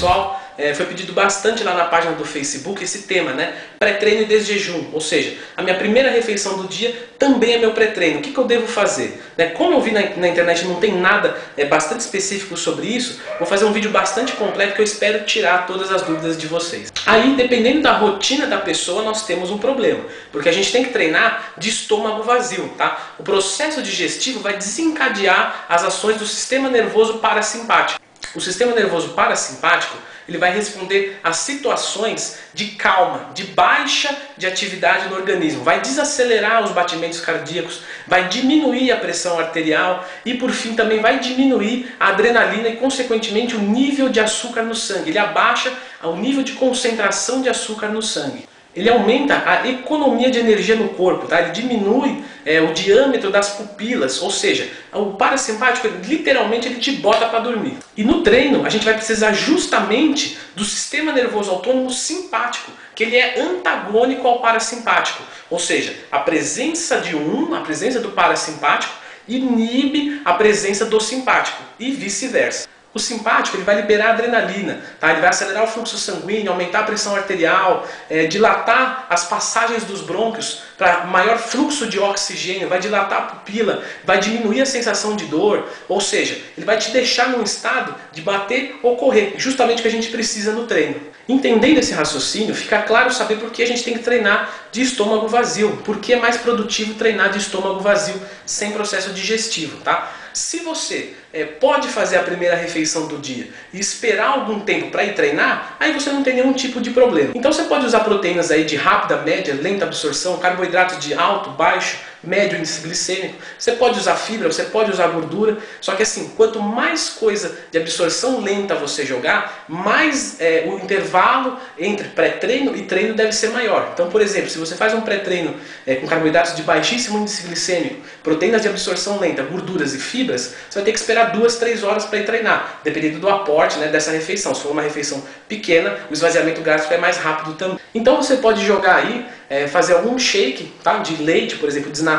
pessoal, é, foi pedido bastante lá na página do Facebook esse tema, né? Pré-treino e desjejum, ou seja, a minha primeira refeição do dia também é meu pré-treino. O que, que eu devo fazer? Né? Como eu vi na, na internet não tem nada é, bastante específico sobre isso, vou fazer um vídeo bastante completo que eu espero tirar todas as dúvidas de vocês. Aí, dependendo da rotina da pessoa, nós temos um problema, porque a gente tem que treinar de estômago vazio, tá? O processo digestivo vai desencadear as ações do sistema nervoso parasimpático. O sistema nervoso parasimpático ele vai responder a situações de calma, de baixa de atividade no organismo, vai desacelerar os batimentos cardíacos, vai diminuir a pressão arterial e por fim também vai diminuir a adrenalina e consequentemente o nível de açúcar no sangue. Ele abaixa o nível de concentração de açúcar no sangue ele aumenta a economia de energia no corpo, tá? ele diminui é, o diâmetro das pupilas, ou seja, o parasimpático literalmente ele te bota para dormir. E no treino a gente vai precisar justamente do sistema nervoso autônomo simpático, que ele é antagônico ao parasimpático, ou seja, a presença de um, a presença do parasimpático inibe a presença do simpático e vice-versa. O simpático ele vai liberar adrenalina, tá? ele vai acelerar o fluxo sanguíneo, aumentar a pressão arterial, é, dilatar as passagens dos brônquios para maior fluxo de oxigênio, vai dilatar a pupila, vai diminuir a sensação de dor, ou seja, ele vai te deixar num estado de bater ou correr, justamente o que a gente precisa no treino. Entendendo esse raciocínio, fica claro saber por que a gente tem que treinar de estômago vazio, porque é mais produtivo treinar de estômago vazio sem processo digestivo, tá? Se você é, pode fazer a primeira refeição do dia e esperar algum tempo para ir treinar, aí você não tem nenhum tipo de problema. Então você pode usar proteínas aí de rápida, média, lenta absorção, carboidratos de alto, baixo, médio índice glicêmico. Você pode usar fibra, você pode usar gordura. Só que assim, quanto mais coisa de absorção lenta você jogar, mais é, o intervalo entre pré-treino e treino deve ser maior. Então, por exemplo, se você faz um pré-treino é, com carboidratos de baixíssimo índice glicêmico, proteínas de absorção lenta, gorduras e fibras, você vai ter que esperar duas, três horas para ir treinar, dependendo do aporte né, dessa refeição. Se for uma refeição pequena, o esvaziamento gástrico é mais rápido também. Então você pode jogar aí é, fazer algum shake tá, de leite, por exemplo, desnatado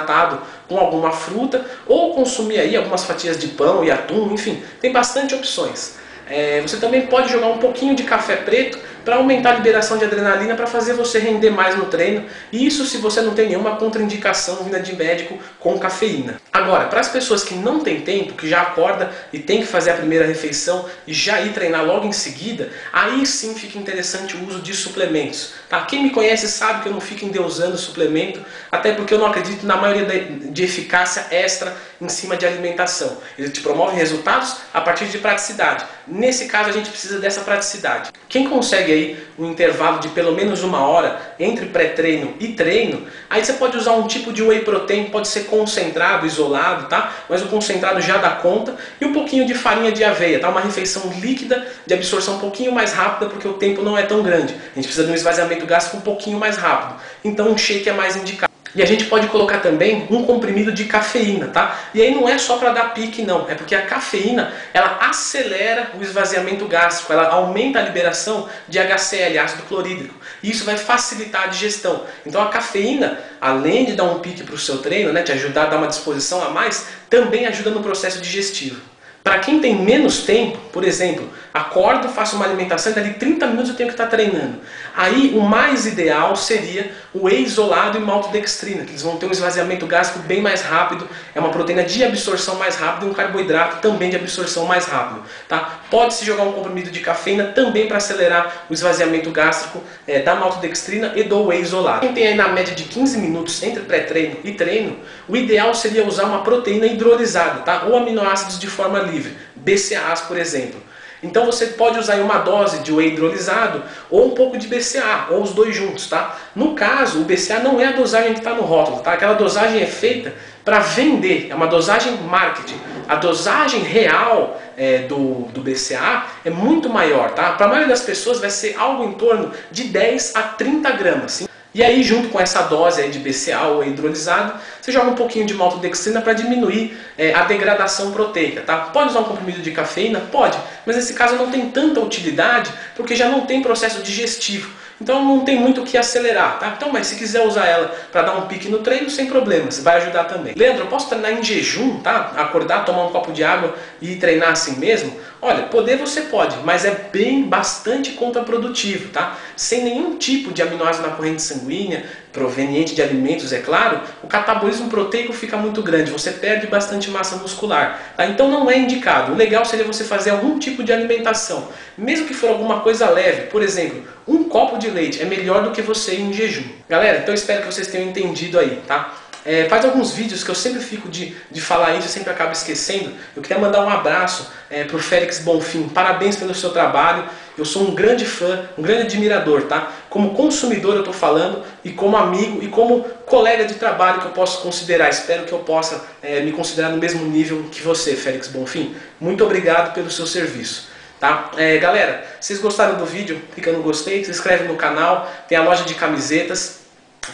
com alguma fruta, ou consumir aí algumas fatias de pão e atum, enfim, tem bastante opções. É, você também pode jogar um pouquinho de café preto para aumentar a liberação de adrenalina para fazer você render mais no treino. Isso se você não tem nenhuma contraindicação vinda de médico com cafeína. Agora, para as pessoas que não têm tempo, que já acorda e tem que fazer a primeira refeição e já ir treinar logo em seguida, aí sim fica interessante o uso de suplementos. Tá? Quem me conhece sabe que eu não fico endeusando suplemento, até porque eu não acredito na maioria de eficácia extra em cima de alimentação. Ele te promove resultados a partir de praticidade. Nesse caso a gente precisa dessa praticidade. Quem consegue aí um intervalo de pelo menos uma hora entre pré-treino e treino, aí você pode usar um tipo de whey protein, pode ser concentrado, isolado, tá? Mas o concentrado já dá conta e um pouquinho de farinha de aveia, tá? Uma refeição líquida de absorção um pouquinho mais rápida porque o tempo não é tão grande. A gente precisa de um esvaziamento gástrico um pouquinho mais rápido. Então um shake é mais indicado. E a gente pode colocar também um comprimido de cafeína, tá? E aí não é só para dar pique não, é porque a cafeína, ela acelera o esvaziamento gástrico, ela aumenta a liberação de HCl, ácido clorídrico. E isso vai facilitar a digestão. Então a cafeína, além de dar um pique para o seu treino, né, te ajudar a dar uma disposição a mais, também ajuda no processo digestivo. Para quem tem menos tempo, por exemplo, acordo, faço uma alimentação e dali 30 minutos eu tenho que estar treinando. Aí o mais ideal seria o isolado e maltodextrina, que eles vão ter um esvaziamento gástrico bem mais rápido, é uma proteína de absorção mais rápida e um carboidrato também de absorção mais rápido. Tá? Pode-se jogar um comprimido de cafeína também para acelerar o esvaziamento gástrico é, da maltodextrina e do whey isolado. Quem tem aí na média de 15 minutos entre pré-treino e treino, o ideal seria usar uma proteína hidrolisada, tá? ou aminoácidos de forma livre, BCAAs por exemplo. Então você pode usar uma dose de whey hidrolisado ou um pouco de BCA, ou os dois juntos, tá? No caso, o BCA não é a dosagem que está no rótulo, tá? Aquela dosagem é feita para vender, é uma dosagem marketing. A dosagem real é, do, do BCA é muito maior, tá? Para a maioria das pessoas vai ser algo em torno de 10 a 30 gramas. E aí, junto com essa dose de BCA ou hidrolisado, você joga um pouquinho de maltodextrina para diminuir é, a degradação proteica. Tá? Pode usar um comprimido de cafeína? Pode, mas nesse caso não tem tanta utilidade porque já não tem processo digestivo. Então não tem muito o que acelerar, tá? Então, mas se quiser usar ela para dar um pique no treino, sem problemas, vai ajudar também. Leandro, eu posso treinar em jejum, tá? Acordar, tomar um copo de água e treinar assim mesmo? Olha, poder você pode, mas é bem bastante contraprodutivo, tá? Sem nenhum tipo de aminoácido na corrente sanguínea, proveniente de alimentos, é claro, o catabolismo proteico fica muito grande, você perde bastante massa muscular. Tá? Então não é indicado. O legal seria você fazer algum tipo de alimentação, mesmo que for alguma coisa leve. Por exemplo, um copo de leite é melhor do que você em jejum. Galera, então espero que vocês tenham entendido aí, tá? É, faz alguns vídeos que eu sempre fico de, de falar isso, eu sempre acabo esquecendo. Eu queria mandar um abraço é, para o Félix Bonfim. Parabéns pelo seu trabalho. Eu sou um grande fã, um grande admirador, tá? Como consumidor eu estou falando, e como amigo, e como colega de trabalho que eu posso considerar. Espero que eu possa é, me considerar no mesmo nível que você, Félix Bonfim. Muito obrigado pelo seu serviço. Tá? É, galera, vocês gostaram do vídeo? Clica no gostei, se inscreve no canal, tem a loja de camisetas,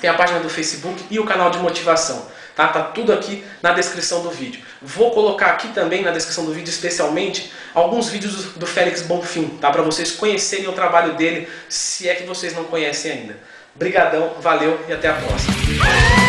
tem a página do Facebook e o canal de motivação. Tá? tá tudo aqui na descrição do vídeo. Vou colocar aqui também na descrição do vídeo, especialmente, alguns vídeos do, do Félix Bonfim, tá? para vocês conhecerem o trabalho dele, se é que vocês não conhecem ainda. Brigadão, valeu e até a próxima.